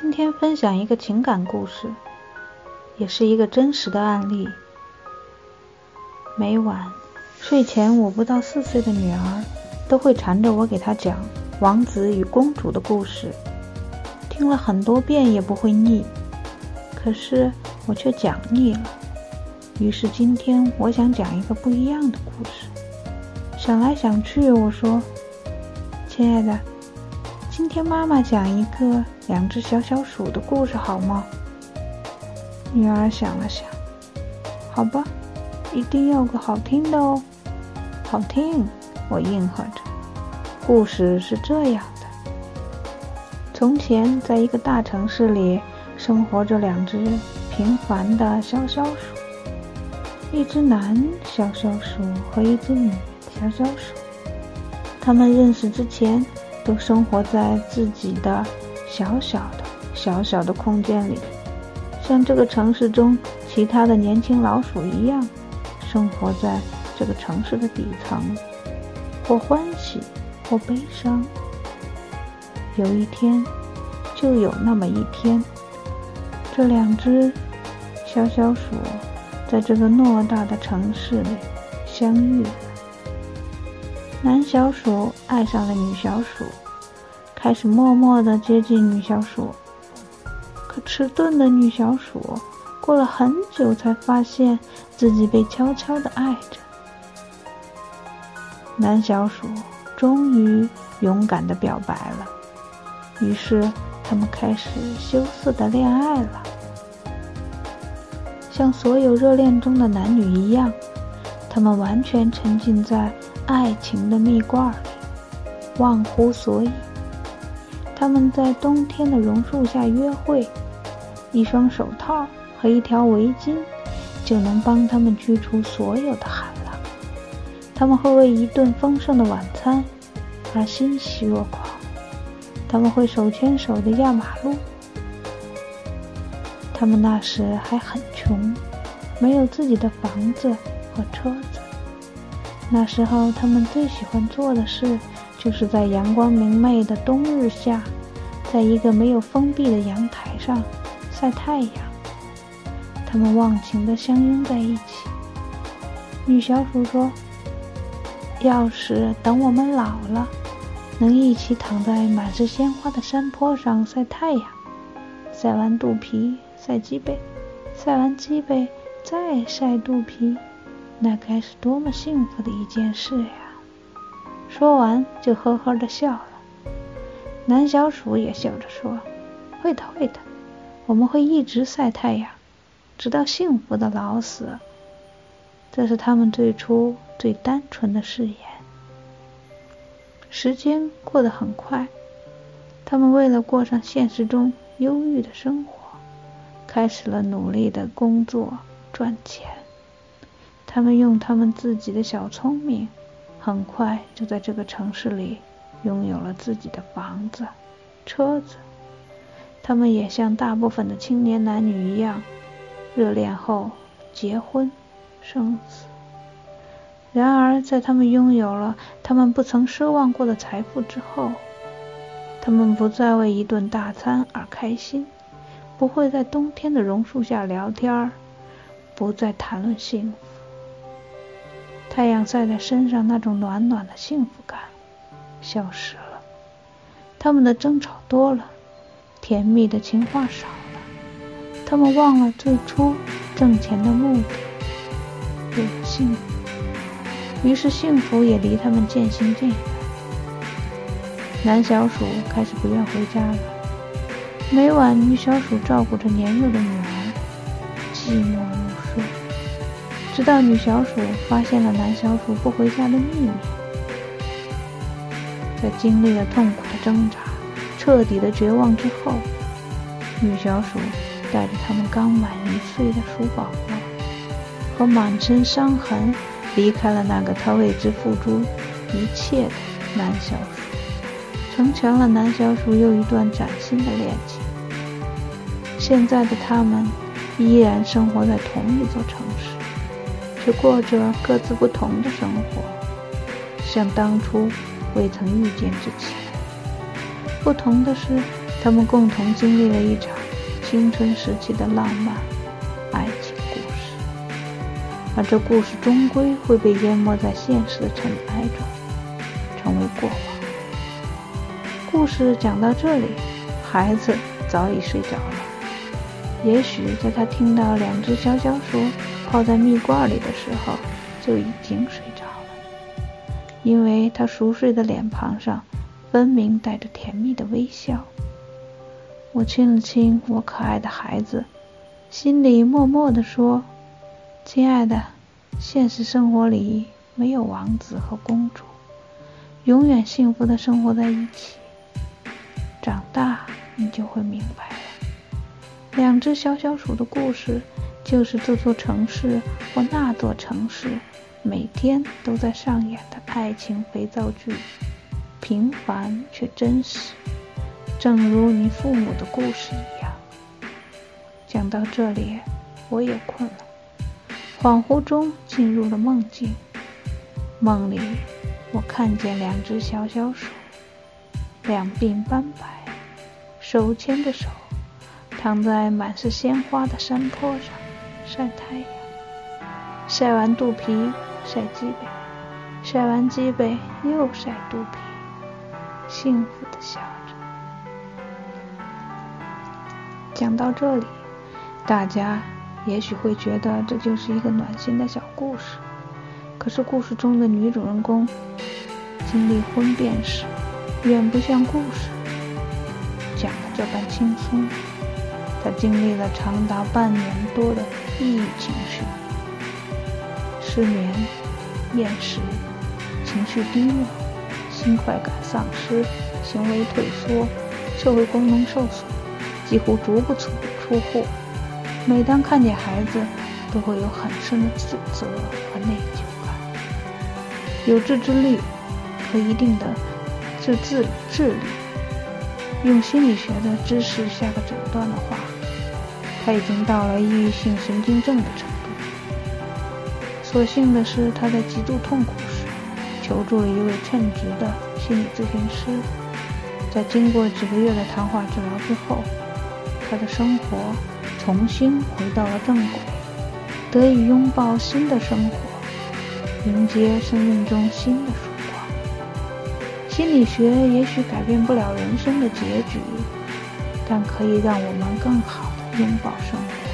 今天分享一个情感故事，也是一个真实的案例。每晚睡前，我不到四岁的女儿都会缠着我给她讲王子与公主的故事，听了很多遍也不会腻。可是我却讲腻了。于是今天我想讲一个不一样的故事。想来想去，我说：“亲爱的。”今天妈妈讲一个两只小小鼠的故事好吗？女儿想了想，好吧，一定要个好听的哦。好听，我应和着。故事是这样的：从前，在一个大城市里，生活着两只平凡的小小鼠，一只男小小鼠和一只女小小鼠。他们认识之前。都生活在自己的小小的、小小的空间里，像这个城市中其他的年轻老鼠一样，生活在这个城市的底层，或欢喜，或悲伤。有一天，就有那么一天，这两只小小鼠在这个偌大的城市里相遇了。男小鼠爱上了女小鼠，开始默默的接近女小鼠。可迟钝的女小鼠过了很久才发现自己被悄悄的爱着。男小鼠终于勇敢的表白了，于是他们开始羞涩的恋爱了。像所有热恋中的男女一样，他们完全沉浸在。爱情的蜜罐里，忘乎所以。他们在冬天的榕树下约会，一双手套和一条围巾就能帮他们驱除所有的寒冷。他们会为一顿丰盛的晚餐而欣喜若狂。他们会手牵手的压马路。他们那时还很穷，没有自己的房子和车子。那时候，他们最喜欢做的事，就是在阳光明媚的冬日下，在一个没有封闭的阳台上晒太阳。他们忘情地相拥在一起。女小鼠说：“要是等我们老了，能一起躺在满是鲜花的山坡上晒太阳，晒完肚皮晒脊背，晒完脊背再晒肚皮。”那该是多么幸福的一件事呀！说完就呵呵的笑了。男小鼠也笑着说：“会的，会的，我们会一直晒太阳，直到幸福的老死。”这是他们最初最单纯的誓言。时间过得很快，他们为了过上现实中忧郁的生活，开始了努力的工作赚钱。他们用他们自己的小聪明，很快就在这个城市里拥有了自己的房子、车子。他们也像大部分的青年男女一样，热恋后结婚、生子。然而，在他们拥有了他们不曾奢望过的财富之后，他们不再为一顿大餐而开心，不会在冬天的榕树下聊天，不再谈论幸福。太阳晒在身上，那种暖暖的幸福感消失了。他们的争吵多了，甜蜜的情话少了。他们忘了最初挣钱的目的，为了幸福。于是幸福也离他们渐行渐远。男小鼠开始不愿回家了。每晚，女小鼠照顾着年幼的女儿，寂寞了。直到女小鼠发现了男小鼠不回家的秘密，在经历了痛苦的挣扎、彻底的绝望之后，女小鼠带着他们刚满一岁的鼠宝宝和满身伤痕离开了那个她为之付出一切的男小鼠，成全了男小鼠又一段崭新的恋情。现在的他们依然生活在同一座城市。却过着各自不同的生活，像当初未曾遇见之前。不同的是，他们共同经历了一场青春时期的浪漫爱情故事，而这故事终归会被淹没在现实的尘埃中，成为过往。故事讲到这里，孩子早已睡着了。也许在他听到两只香蕉说泡在蜜罐里的时候，就已经睡着了，因为他熟睡的脸庞上分明带着甜蜜的微笑。我亲了亲我可爱的孩子，心里默默地说：“亲爱的，现实生活里没有王子和公主，永远幸福的生活在一起。”长大，你就会明白。两只小小鼠的故事，就是这座城市或那座城市每天都在上演的爱情肥皂剧，平凡却真实，正如你父母的故事一样。讲到这里，我也困了，恍惚中进入了梦境。梦里，我看见两只小小鼠。两鬓斑白，手牵着手，躺在满是鲜花的山坡上晒太阳。晒完肚皮，晒脊背；晒完脊背，又晒肚皮，幸福的笑着。讲到这里，大家也许会觉得这就是一个暖心的小故事。可是故事中的女主人公经历婚变时，远不像故事讲的这般轻松。他经历了长达半年多的抑郁情绪，失眠、厌食、情绪低落、心快感丧失、行为退缩、社会功能受损，几乎足不出出户。每当看见孩子，都会有很深的自责和内疚感。有自制力和一定的。自自智力。用心理学的知识下个诊断的话，他已经到了抑郁性神经症的程度。所幸的是，他在极度痛苦时求助了一位称职的心理咨询师。在经过几个月的谈话治疗之后，他的生活重新回到了正轨，得以拥抱新的生活，迎接生命中新的。心理学也许改变不了人生的结局，但可以让我们更好的拥抱生活。